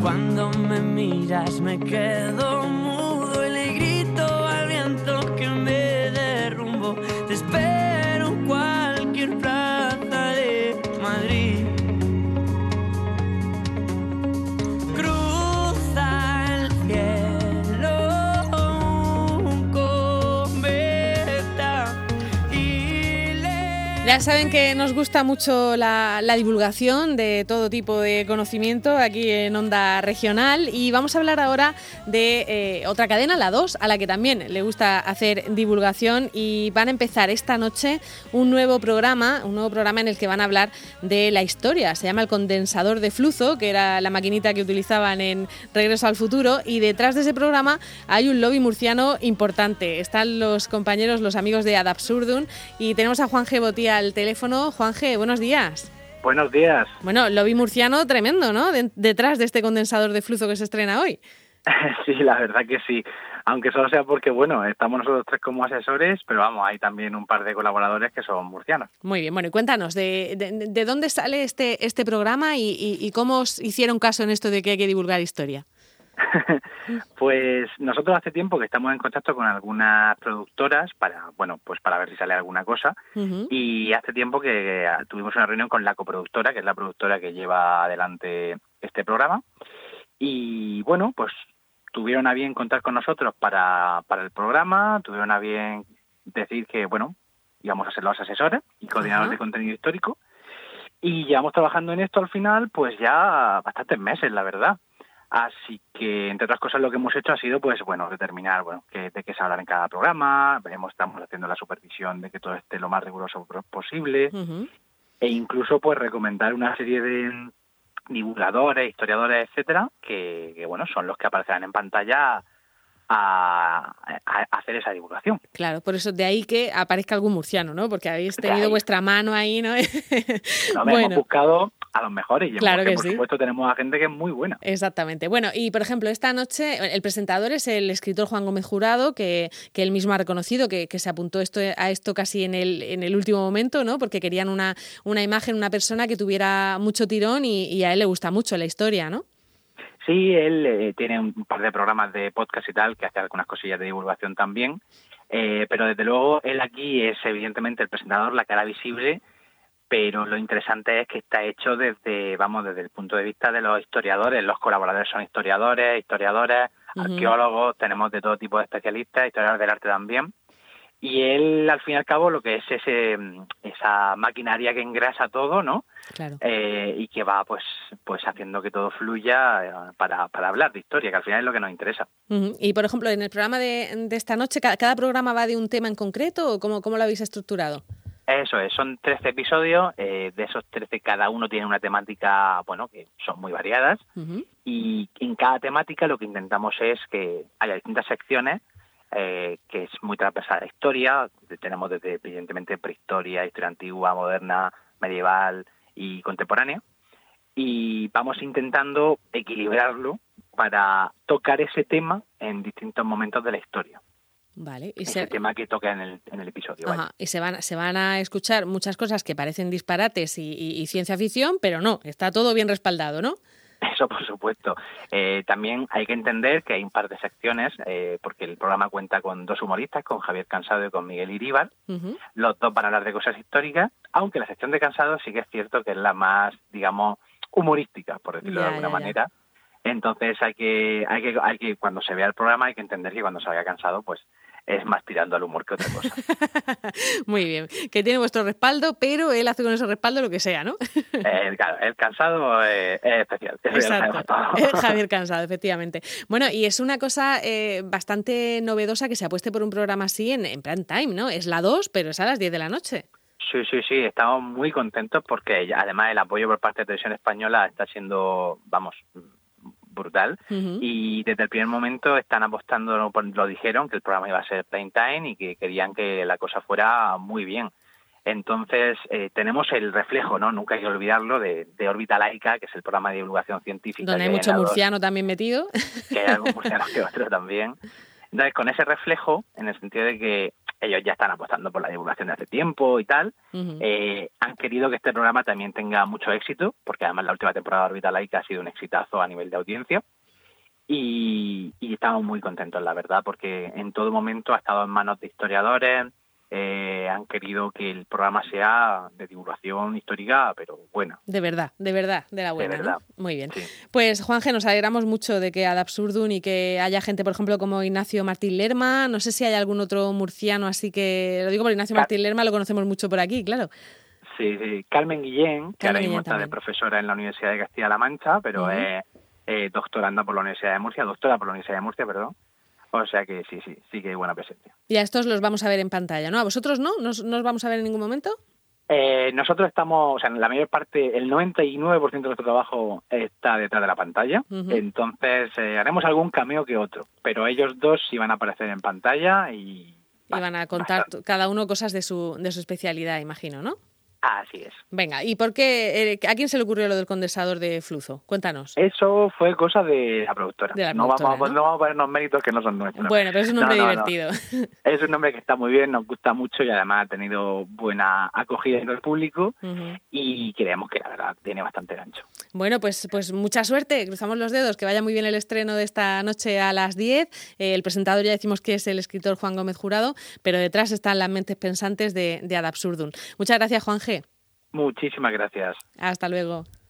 Cuando me miras me quedo Ya saben que nos gusta mucho la, divulgación de todo tipo de conocimiento aquí en Onda Regional y vamos a hablar ahora de eh, otra cadena, la 2, a la que también le gusta hacer divulgación y van a empezar esta noche un nuevo programa, un nuevo programa en el que van a hablar de la historia. Se llama el condensador de flujo, que era la maquinita que utilizaban en Regreso al Futuro y detrás de ese programa hay un lobby murciano importante. Están los compañeros, los amigos de Ad Absurdum y tenemos a Juan G. al teléfono. Juan G., buenos días. Buenos días. Bueno, lobby murciano tremendo, ¿no? De- detrás de este condensador de flujo que se estrena hoy. sí, la verdad que sí. Aunque solo sea porque, bueno, estamos nosotros tres como asesores, pero vamos, hay también un par de colaboradores que son murcianos. Muy bien, bueno, y cuéntanos, ¿de, de, de dónde sale este, este programa y, y- y cómo os hicieron caso en esto de que hay que divulgar historia? Pues nosotros hace tiempo que estamos en contacto con algunas productoras para, bueno, pues para ver si sale alguna cosa. Y hace tiempo que tuvimos una reunión con la coproductora, que es la productora que lleva adelante este programa. Y bueno, pues tuvieron a bien contar con nosotros para, para el programa, tuvieron a bien decir que, bueno, íbamos a ser los asesores y coordinadores de contenido histórico. Y llevamos trabajando en esto al final, pues ya bastantes meses, la verdad. Así que, entre otras cosas, lo que hemos hecho ha sido, pues, bueno, determinar, bueno, que, de qué se habla en cada programa, veremos, estamos haciendo la supervisión de que todo esté lo más riguroso posible, e incluso, pues, recomendar una serie de divulgadores, historiadores, etcétera, que, que, bueno, son los que aparecerán en pantalla a, hacer esa divulgación. Claro, por eso de ahí que aparezca algún murciano, ¿no? Porque habéis tenido vuestra mano ahí, ¿no? No, hemos bueno, buscado a los mejores y Claro que por sí. supuesto, tenemos a gente que es muy buena. exactamente. Bueno, y por ejemplo, esta noche el presentador es el escritor Juan Gómez Jurado, que, que él mismo ha reconocido que, que se apuntó esto, a esto casi en el, en el último momento, ¿no? Porque querían una, una imagen, una persona que tuviera mucho tirón y, y a él le gusta mucho la historia, ¿no? Sí, él eh, tiene un par de programas de podcast y tal, que hace algunas cosillas de divulgación también, eh, pero desde luego él aquí es evidentemente el presentador, la cara visible, pero lo interesante es que está hecho desde, vamos, desde el punto de vista de los historiadores, los colaboradores son historiadores, historiadores, arqueólogos, tenemos de todo tipo de especialistas, historiadores del arte también, y él al fin y al cabo lo que es ese, esa maquinaria que engrasa todo, ¿no? Claro. eh, y que va pues pues haciendo que todo fluya eh, para, para hablar de historia, que al final es lo que nos interesa. Y por ejemplo, en el programa de, de esta noche, ¿cada, cada programa va de un tema en concreto o cómo, cómo lo habéis estructurado? Eso es, son 13 episodios, eh, de esos 13 cada uno tiene una temática, bueno, que son muy variadas, y en cada temática lo que intentamos es que haya distintas secciones, eh, que es muy transversal a la historia, tenemos desde evidentemente prehistoria, historia antigua, moderna, medieval y contemporánea, y vamos intentando equilibrarlo para tocar ese tema en distintos momentos de la historia, Vale. Y ese se, tema que toca en el, en el episodio. vaya. Ajá, y se van, se van a escuchar muchas cosas que parecen disparates y, y- y ciencia ficción, pero no, está todo bien respaldado, ¿no? Eso, por supuesto. Eh, también hay que entender que hay un par de secciones, eh, porque el programa cuenta con dos humoristas, con Javier Cansado y con Miguel Iríbar. Los dos van a hablar de cosas históricas, aunque la sección de Cansado sí que es cierto que es la más, digamos, humorística, por decirlo Ya, de alguna ya, ya. manera. Entonces hay que, hay que, hay que, cuando se vea el programa hay que entender que cuando salga cansado, pues es más tirando al humor que otra cosa. Muy bien, que tiene vuestro respaldo, pero él hace con ese respaldo lo que sea, ¿no? Eh, claro, el cansado eh, es especial. Exacto. todos. Eh, Javier Cansado, efectivamente. Bueno, y es una cosa eh, bastante novedosa que se apueste por un programa así en, en prime time, ¿no? Es la 2, pero es a las 10 de la noche. Sí, sí, sí, estamos muy contentos porque además el apoyo por parte de Televisión Española está siendo, vamos, brutal. Y desde el primer momento están apostando, lo dijeron, que el programa iba a ser prime time y que querían que la cosa fuera muy bien. Entonces, eh, tenemos el reflejo, ¿no? Nunca hay que olvidarlo, de, de Órbita Laica, que es el programa de divulgación científica. Donde hay mucho dos, murciano también metido. que hay algún murciano que otro también. Entonces, con ese reflejo, en el sentido de que ellos ya están apostando por la divulgación de hace tiempo y tal. eh, han querido que este programa también tenga mucho éxito, porque además la última temporada de Orbita Laica ha sido un exitazo a nivel de audiencia. Y, y estamos muy contentos, la verdad, porque en todo momento ha estado en manos de historiadores, eh, han querido que el programa sea de divulgación histórica, pero buena. De verdad, de verdad, de la buena. De verdad. ¿no? Muy bien. Sí. Pues Juanje, nos alegramos mucho de que ad absurdum y que haya gente, por ejemplo, como Ignacio Martín Lerma. No sé si hay algún otro murciano, así que lo digo por Ignacio Martín Lerma, lo conocemos mucho por aquí, claro. Sí, sí. Carmen Guillén, que ahora mismo está de profesora en la Universidad de Castilla-La Mancha, pero es eh, doctoranda por la Universidad de Murcia, doctora por la Universidad de Murcia, perdón. O sea que sí, sí, sí que hay buena presencia. Y a estos los vamos a ver en pantalla, ¿no? ¿A vosotros no? ¿Nos, nos vamos a ver en ningún momento? Eh, nosotros estamos, o sea, en la mayor parte, el 99% de nuestro trabajo está detrás de la pantalla, entonces eh, haremos algún cameo que otro, pero ellos dos sí van a aparecer en pantalla y... Y van a contar bastante. cada uno cosas de su, de su especialidad, imagino, ¿no? Así es. Venga, ¿y por qué? eh, ¿A quién se le ocurrió lo del condensador de flujo? Cuéntanos. Eso fue cosa de la productora. De la no, productora, vamos, a- ¿no? no vamos a ponernos méritos que no son nuestros. Bueno, pero es un No, nombre no, divertido. Es un nombre que está muy bien, nos gusta mucho y además ha tenido buena acogida en el público y creemos que la verdad tiene bastante gancho. Bueno, pues, pues mucha suerte, cruzamos los dedos, que vaya muy bien el estreno de esta noche a las 10. Eh, el presentador ya decimos que es el escritor Juan Gómez Jurado, pero detrás están las mentes pensantes de, de Ad Absurdum. Muchas gracias, Juan G. Muchísimas gracias. Hasta luego.